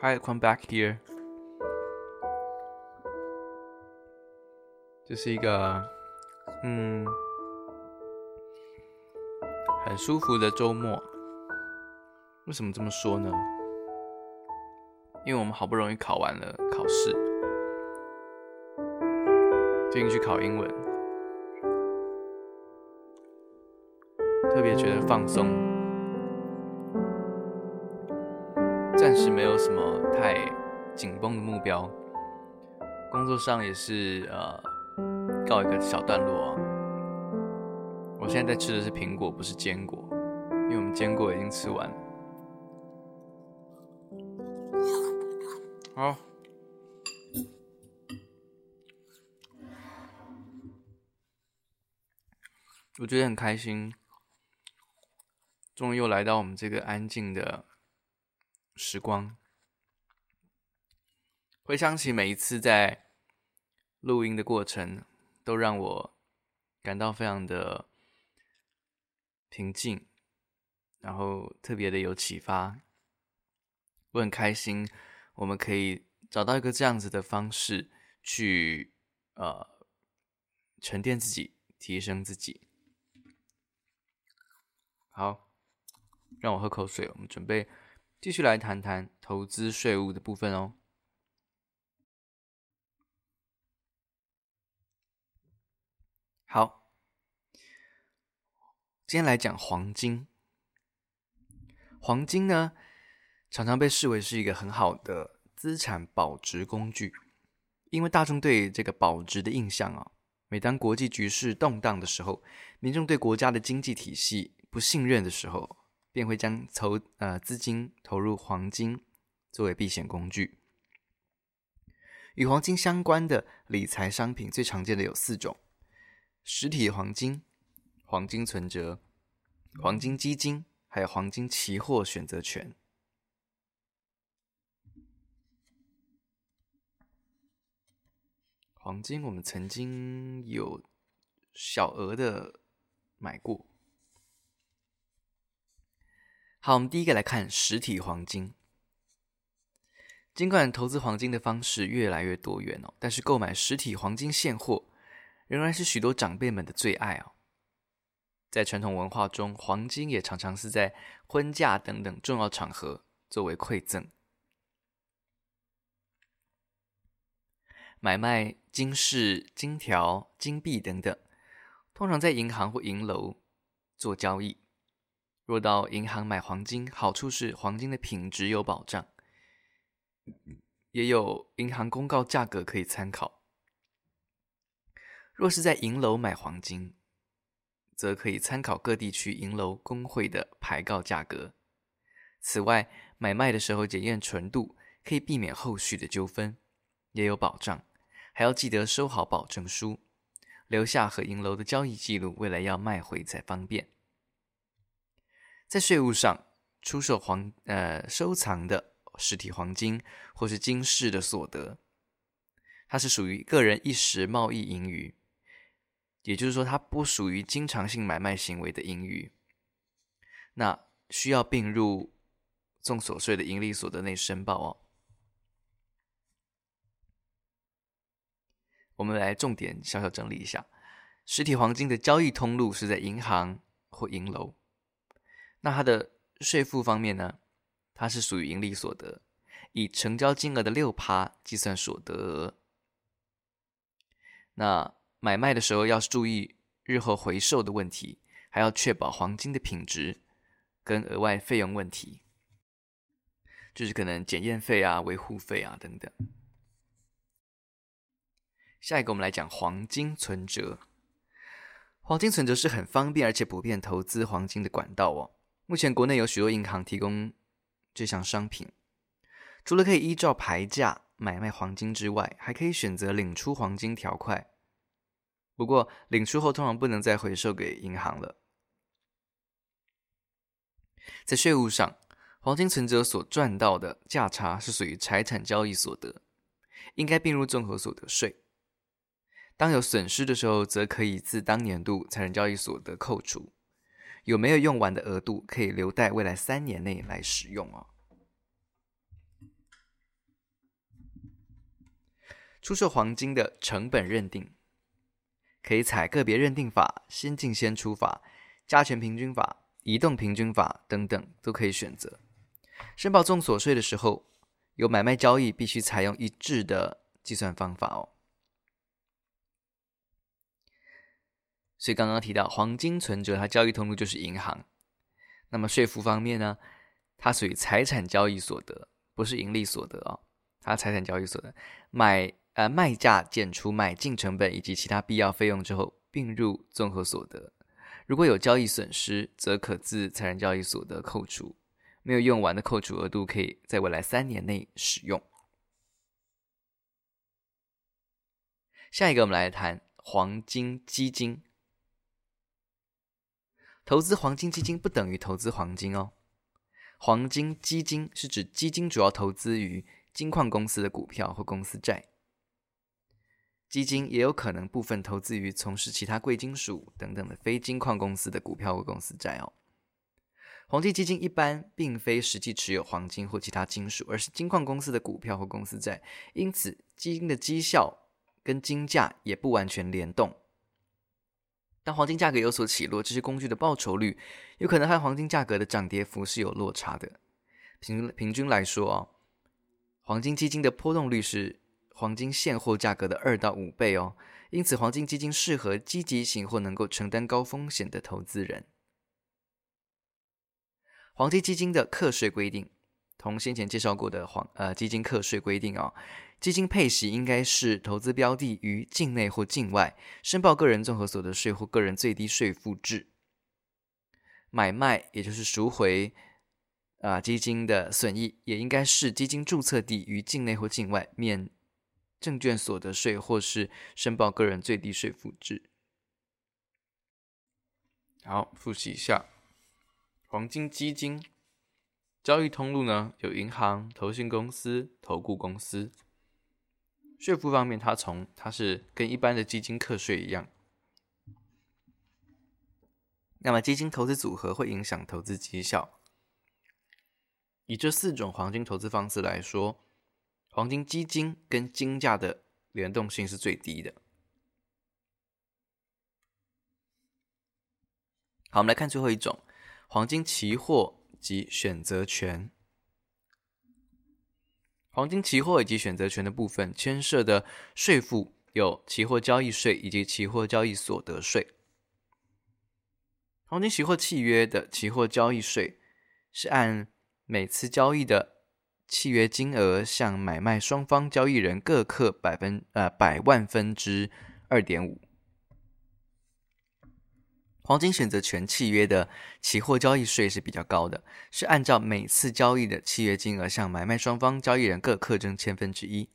Hi, come back here. 这是一个，嗯，很舒服的周末。为什么这么说呢？因为我们好不容易考完了考试，最近去考英文，特别觉得放松。暂时没有什么太紧绷的目标，工作上也是呃告一个小段落。我现在在吃的是苹果，不是坚果，因为我们坚果已经吃完了。好，我觉得很开心，终于又来到我们这个安静的。时光，回想起每一次在录音的过程，都让我感到非常的平静，然后特别的有启发。我很开心，我们可以找到一个这样子的方式去呃沉淀自己，提升自己。好，让我喝口水，我们准备。继续来谈谈投资税务的部分哦。好，今天来讲黄金。黄金呢，常常被视为是一个很好的资产保值工具，因为大众对这个保值的印象啊，每当国际局势动荡的时候，民众对国家的经济体系不信任的时候。便会将投呃资金投入黄金作为避险工具。与黄金相关的理财商品最常见的有四种：实体黄金、黄金存折、黄金基金，还有黄金期货选择权。黄金我们曾经有小额的买过。好，我们第一个来看实体黄金。尽管投资黄金的方式越来越多元哦，但是购买实体黄金现货仍然是许多长辈们的最爱哦。在传统文化中，黄金也常常是在婚嫁等等重要场合作为馈赠。买卖金饰、金条、金币等等，通常在银行或银楼做交易。若到银行买黄金，好处是黄金的品质有保障，也有银行公告价格可以参考。若是在银楼买黄金，则可以参考各地区银楼工会的牌告价格。此外，买卖的时候检验纯度，可以避免后续的纠纷，也有保障。还要记得收好保证书，留下和银楼的交易记录，未来要卖回才方便。在税务上，出售黄呃收藏的实体黄金或是金饰的所得，它是属于个人一时贸易盈余，也就是说，它不属于经常性买卖行为的盈余，那需要并入综所税的盈利所得内申报哦。我们来重点小小整理一下，实体黄金的交易通路是在银行或银楼。那它的税负方面呢？它是属于盈利所得，以成交金额的六趴计算所得额。那买卖的时候要注意日后回收的问题，还要确保黄金的品质跟额外费用问题，就是可能检验费啊、维护费啊等等。下一个我们来讲黄金存折。黄金存折是很方便而且普遍投资黄金的管道哦。目前国内有许多银行提供这项商品，除了可以依照牌价买卖黄金之外，还可以选择领出黄金条块。不过领出后通常不能再回售给银行了。在税务上，黄金存折所赚到的价差是属于财产交易所得，应该并入综合所得税。当有损失的时候，则可以自当年度财产交易所得扣除。有没有用完的额度，可以留待未来三年内来使用哦。出售黄金的成本认定，可以采个别认定法、先进先出法、加权平均法、移动平均法等等，都可以选择。申报综所税的时候，有买卖交易必须采用一致的计算方法哦。所以刚刚提到黄金存折，它交易通路就是银行。那么税负方面呢，它属于财产交易所得，不是盈利所得哦。它财产交易所得买呃卖价减除买进成本以及其他必要费用之后，并入综合所得。如果有交易损失，则可自财产交易所得扣除。没有用完的扣除额度，可以在未来三年内使用。下一个，我们来谈黄金基金。投资黄金基金不等于投资黄金哦。黄金基金是指基金主要投资于金矿公司的股票或公司债。基金也有可能部分投资于从事其他贵金属等等的非金矿公司的股票或公司债哦。黄金基金一般并非实际持有黄金或其他金属，而是金矿公司的股票或公司债，因此基金的绩效跟金价也不完全联动。当黄金价格有所起落，这些工具的报酬率有可能和黄金价格的涨跌幅是有落差的。平平均来说哦，黄金基金的波动率是黄金现货价格的二到五倍哦。因此，黄金基金适合积极型或能够承担高风险的投资人。黄金基金的课税规定，同先前介绍过的黄呃基金课税规定哦。基金配息应该是投资标的于境内或境外，申报个人综合所得税或个人最低税负制。买卖也就是赎回啊、基金的损益，也应该是基金注册地于境内或境外，免证券所得税或是申报个人最低税负制。好，复习一下黄金基金交易通路呢，有银行、投信公司、投顾公司。税负方面，它从它是跟一般的基金课税一样。那么，基金投资组合会影响投资绩效。以这四种黄金投资方式来说，黄金基金跟金价的联动性是最低的。好，我们来看最后一种黄金期货及选择权。黄金期货以及选择权的部分牵涉的税负有期货交易税以及期货交易所得税。黄金期货契约的期货交易税是按每次交易的契约金额向买卖双方交易人各课百分呃百万分之二点五。黄金选择权契约的期货交易税是比较高的，是按照每次交易的契约金额向买卖双方交易人各课征千分之一。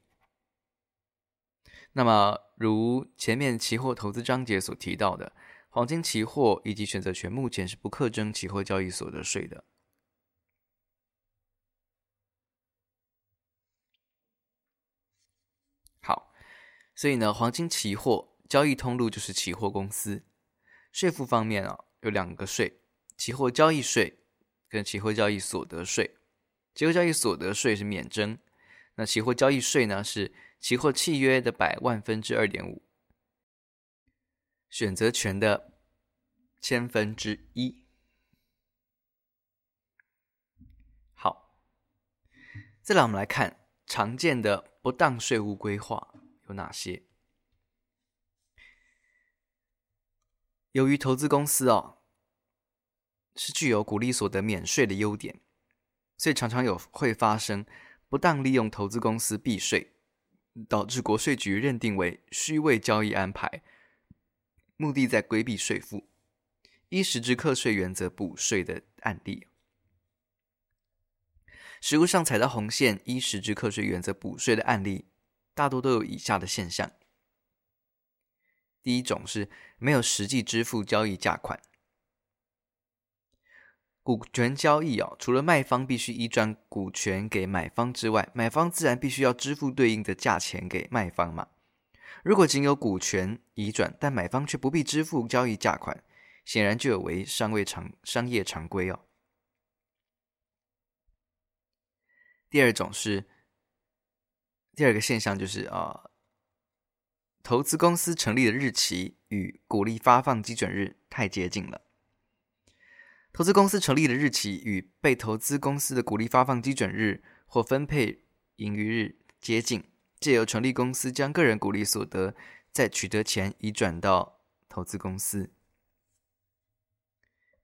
那么，如前面期货投资章节所提到的，黄金期货以及选择权目前是不课征期货交易所得税的。好，所以呢，黄金期货交易通路就是期货公司。税负方面啊，有两个税：期货交易税跟期货交易所得税。期货交易所得税是免征，那期货交易税呢是期货契约的百万分之二点五，选择权的千分之一。好，再来我们来看常见的不当税务规划有哪些。由于投资公司哦是具有股利所得免税的优点，所以常常有会发生不当利用投资公司避税，导致国税局认定为虚伪交易安排，目的在规避税负，依实质课税原则补税的案例。实务上踩到红线，依实质课税原则补税的案例，大多都有以下的现象。第一种是没有实际支付交易价款。股权交易哦，除了卖方必须移转股权给买方之外，买方自然必须要支付对应的价钱给卖方嘛。如果仅有股权移转，但买方却不必支付交易价款，显然就有违商业常商业常规哦。第二种是第二个现象，就是啊、投资公司成立的日期与股利发放基准日太接近了。投资公司成立的日期与被投资公司的股利发放基准日或分配盈余日接近，借由成立公司将个人股利所得在取得前移转到投资公司。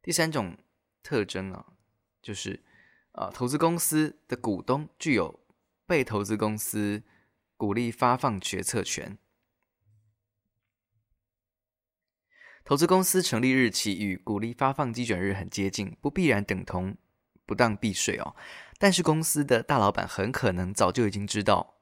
第三种特征啊，就是啊，投资公司的股东具有被投资公司股利发放决策权。投资公司成立日期与股利发放基准日很接近，不必然等同不当避税哦。但是公司的大老板很可能早就已经知道，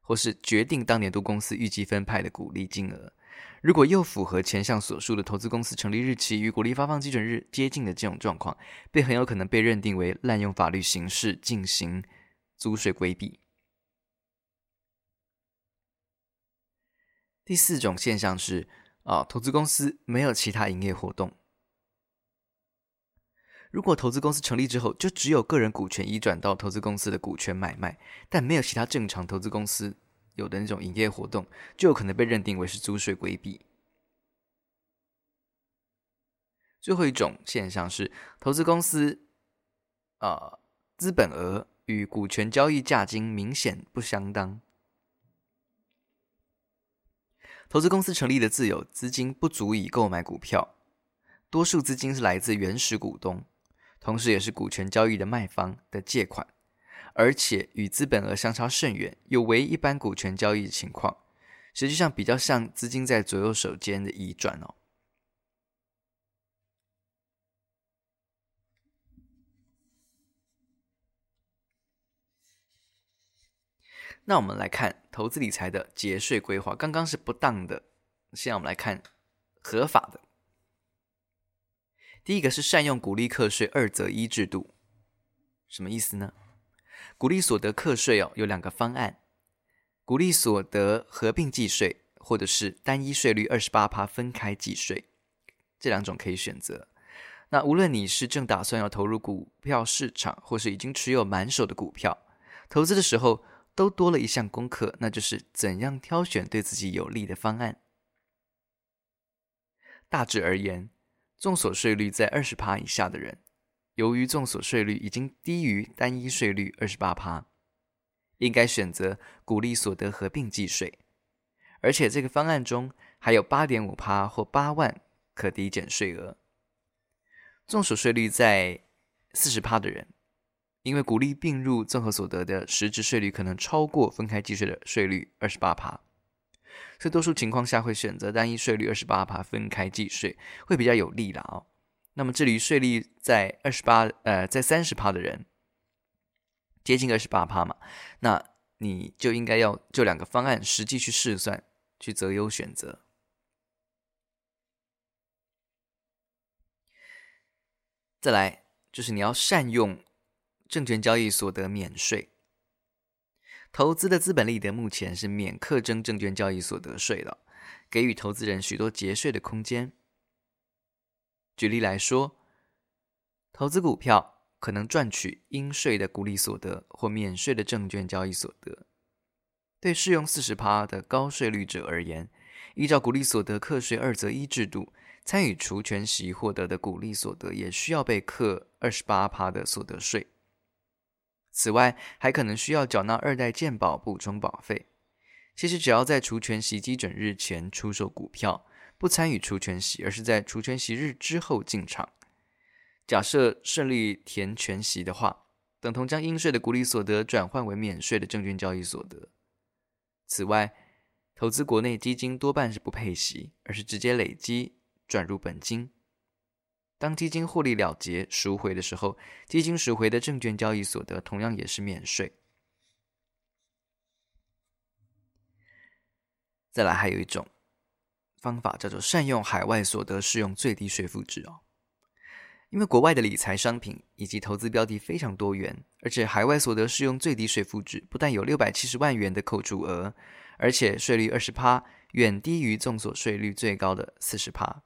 或是决定当年度公司预计分派的股利金额。如果又符合前项所述的投资公司成立日期与股利发放基准日接近的这种状况，便很有可能被认定为滥用法律形式进行租税规避。第四种现象是。啊，投资公司没有其他营业活动。如果投资公司成立之后，就只有个人股权移转到投资公司的股权买卖，但没有其他正常投资公司有的那种营业活动，就有可能被认定为是租税规避。最后一种现象是，投资公司啊，资本额与股权交易价金明显不相当。投资公司成立的自有资金不足以购买股票，多数资金是来自原始股东，同时也是股权交易的卖方的借款，而且与资本额相差甚远，有违一般股权交易的情况，实际上比较像资金在左右手间的移转哦。那我们来看投资理财的节税规划，刚刚是不当的，现在我们来看合法的。第一个是善用股利课税二择一制度，什么意思呢？股利所得课税哦有两个方案，股利所得合并计税，或者是单一税率二十八趴分开计税，这两种可以选择。那无论你是正打算要投入股票市场，或是已经持有满手的股票，投资的时候。都多了一项功课，那就是怎样挑选对自己有利的方案。大致而言，综所税率在二十趴以下的人，由于综所税率已经低于单一税率二十八趴，应该选择鼓励所得合并计税，而且这个方案中还有八点五趴或八万可抵减税额。综所税率在四十趴的人。因为鼓励并入综合所得的实质税率可能超过分开计税的税率二十八趴，所以多数情况下会选择单一税率二十八趴分开计税，会比较有利啦哦。那么至于税率在二十八呃在三十趴的人，接近二十八趴嘛，那你就应该要就两个方案实际去试算，去择优选择。再来就是你要善用。证券交易所得免税，投资的资本利得目前是免课征证券交易所得税的，给予投资人许多节税的空间。举例来说，投资股票可能赚取应税的股利所得或免税的证券交易所得。对适用四十趴的高税率者而言，依照股利所得课税二择一制度，参与除权息获得的股利所得也需要被课二十八趴的所得税。此外，还可能需要缴纳二代健保补充保费。其实，只要在除权息基准日前出售股票，不参与除权息，而是在除权息日之后进场，假设顺利填权息的话，等同将应税的股利所得转换为免税的证券交易所得。此外，投资国内基金多半是不配息，而是直接累积转入本金。当基金获利了结赎回的时候，基金赎回的证券交易所得同样也是免税。再来，还有一种方法叫做善用海外所得适用最低税负制哦。因为国外的理财商品以及投资标的非常多元，而且海外所得适用最低税负制，不但有六百七十万元的扣除额，而且税率二十趴，远低于综所税率最高的四十趴。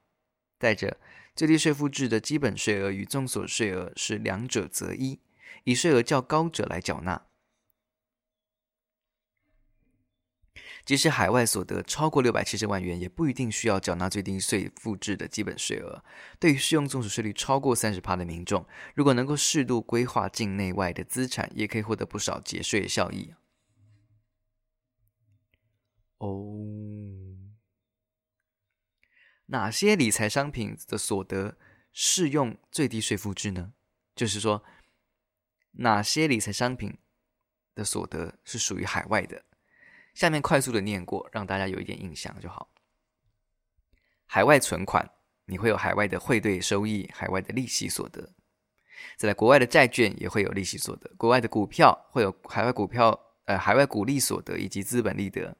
再者，最低税负制的基本税额与综所税额是两者择一，以税额较高者来缴纳。即使海外所得超过六百七十万元，也不一定需要缴纳最低税负制的基本税额。对于适用综所税率超过三十趴的民众，如果能够适度规划境内外的资产，也可以获得不少节税效益。哦，哪些理财商品的所得适用最低税负制呢？就是说，哪些理财商品的所得是属于海外的？下面快速的念过，让大家有一点印象就好。海外存款，你会有海外的汇兑收益、海外的利息所得；再来，国外的债券也会有利息所得；国外的股票会有海外股票呃海外股利所得以及资本利得；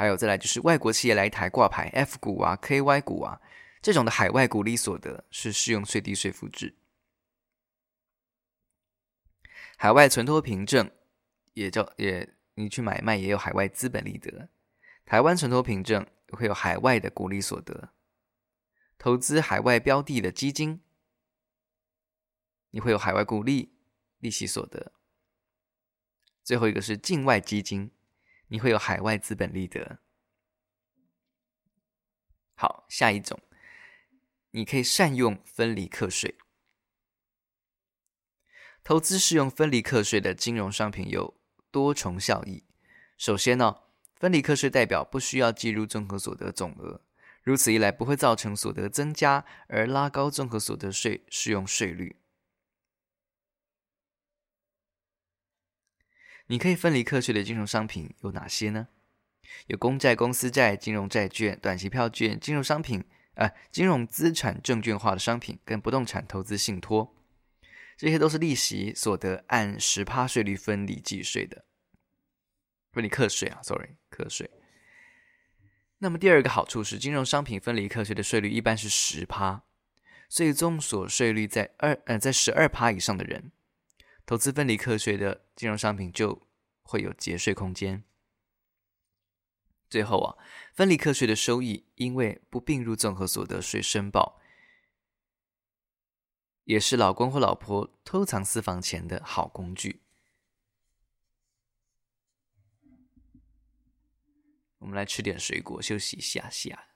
还有再来就是外国企业来台挂牌 F 股啊、KY 股啊这种的海外股利所得是适用最低税负制。海外存托凭证也叫也。你去买卖也有海外资本利得，台湾存托凭证会有海外的股利所得，投资海外标的的基金，你会有海外股利利息所得。最后一个是境外基金，你会有海外资本利得。好，下一种，你可以善用分离课税，投资适用分离课税的金融商品有。多重效益。首先呢，分离课税代表不需要计入综合所得总额，如此一来不会造成所得增加而拉高综合所得税适用税率。你可以分离课税的金融商品有哪些呢？有公债、公司债、金融债券、短期票券、金融商品，呃，金融资产证券化的商品跟不动产投资信托。这些都是利息所得按十趴税率分离计税的，分离课税啊，sorry，课税。那么第二个好处是，金融商品分离课税的税率一般是十趴，所以综所税率在二呃在十二趴以上的人，投资分离课税的金融商品就会有节税空间。最后啊，分离课税的收益因为不并入综合所得税申报。也是老公或老婆偷藏私房钱的好工具。我们来吃点水果，休息一下下。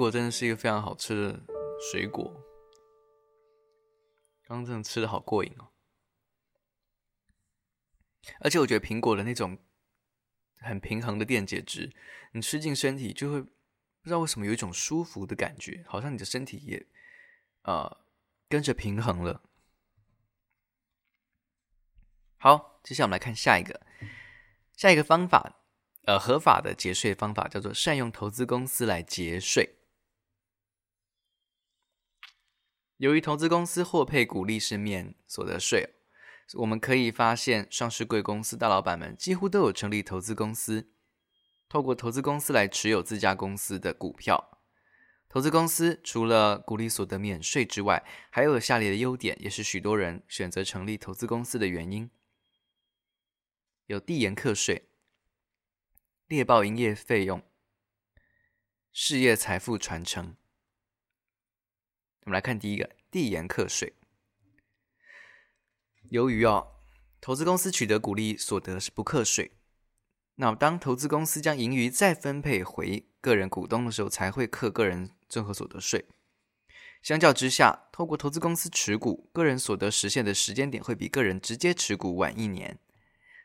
果真的是一个非常好吃的水果，刚刚真的吃的好过瘾哦！而且我觉得苹果的那种很平衡的电解质，你吃进身体就会不知道为什么有一种舒服的感觉，好像你的身体也、呃、跟着平衡了。好，接下来我们来看下一个，下一个方法，呃，合法的节税方法叫做善用投资公司来节税。由于投资公司获配股利是免所得税，我们可以发现上市贵公司大老板们几乎都有成立投资公司，透过投资公司来持有自家公司的股票。投资公司除了股利所得免税之外，还有下列的优点，也是许多人选择成立投资公司的原因：有递延课税、猎报营业费用、事业财富传承。我们来看第一个递延课税。由于哦，投资公司取得股利所得是不课税。那当投资公司将盈余再分配回个人股东的时候，才会课个人综合所得税。相较之下，透过投资公司持股，个人所得实现的时间点会比个人直接持股晚一年。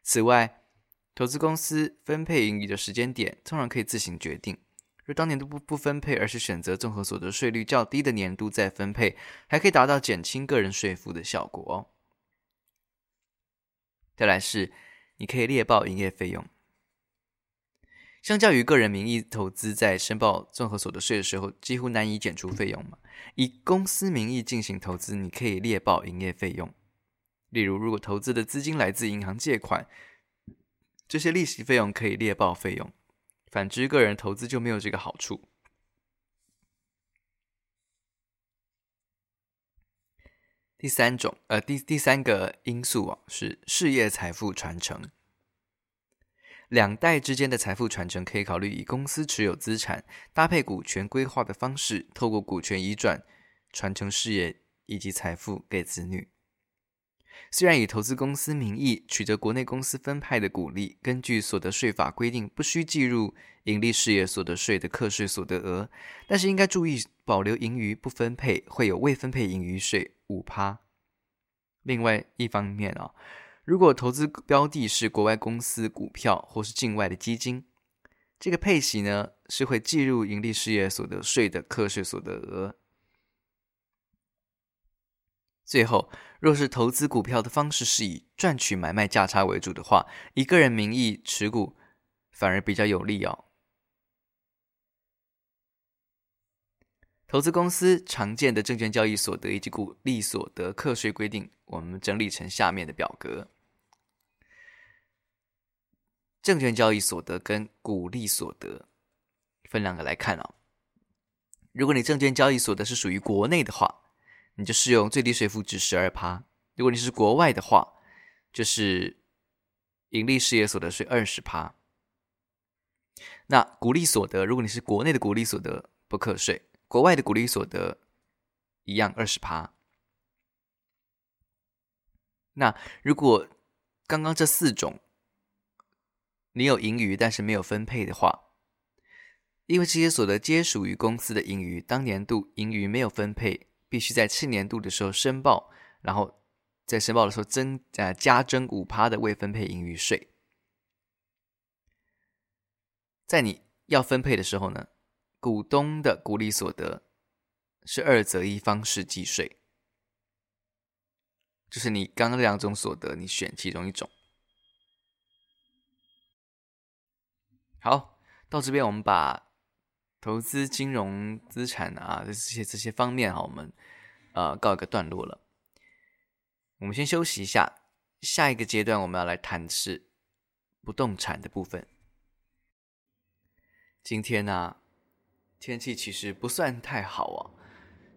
此外，投资公司分配盈余的时间点通常可以自行决定。若当年度不不分配，而是选择综合所得税率较低的年度再分配，还可以达到减轻个人税负的效果哦。再来是，你可以列报营业费用。相较于个人名义投资，在申报综合所得税的时候，几乎难以减除费用嘛。以公司名义进行投资，你可以列报营业费用。例如，如果投资的资金来自银行借款，这些利息费用可以列报费用。反之，个人投资就没有这个好处。第三种，呃，第第三个因素啊，是事业财富传承。两代之间的财富传承可以考虑以公司持有资产搭配股权规划的方式，透过股权移转传承事业以及财富给子女。虽然以投资公司名义取得国内公司分派的股利，根据所得税法规定不需计入营利事业所得税的课税所得额，但是应该注意保留盈余不分配会有未分配盈余税五趴。另外一方面啊。如果投资标的是国外公司股票或是境外的基金，这个配息呢是会计入营利事业所得税的课税所得额。最后，若是投资股票的方式是以赚取买卖价差为主的话，以个人名义持股反而比较有利哦。投资公司常见的证券交易所得以及股利所得课税规定，我们整理成下面的表格。证券交易所得跟股利所得分两个来看哦。如果你证券交易所得是属于国内的话，你就适用最低税负值十二趴；如果你是国外的话，就是盈利事业所得税二十趴。那股利所得，如果你是国内的股利所得不课税，国外的股利所得一样二十趴。那如果刚刚这四种，你有盈余，但是没有分配的话，因为这些所得皆属于公司的盈余，当年度盈余没有分配，必须在次年度的时候申报，然后在申报的时候增呃加征五趴的未分配盈余税。在你要分配的时候呢，股东的股利所得是二择一方式计税，就是你刚刚两种所得，你选其中一种。好，到这边我们把投资金融资产啊这些这些方面哈，我们呃告一个段落了。我们先休息一下，下一个阶段我们要来谈的是不动产的部分。今天呢、天气其实不算太好啊，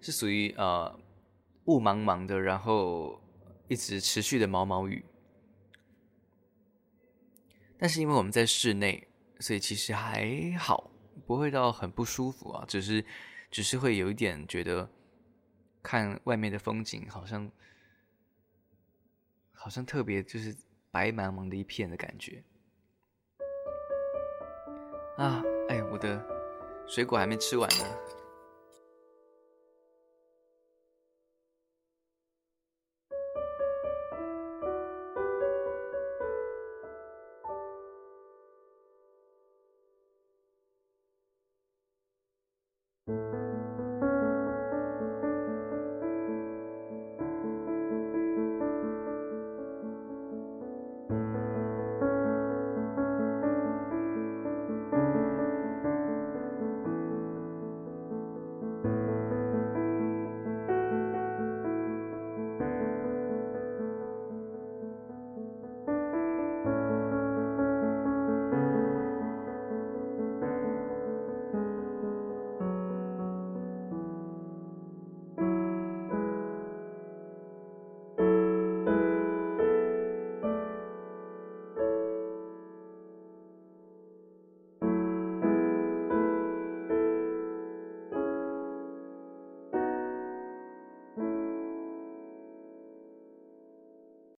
是属于呃雾茫茫的，然后一直持续的毛毛雨。但是因为我们在室内。所以其实还好，不会到很不舒服啊，只是，只是会有一点觉得，看外面的风景好像，好像特别就是白茫茫的一片的感觉。啊，哎，我的水果还没吃完呢。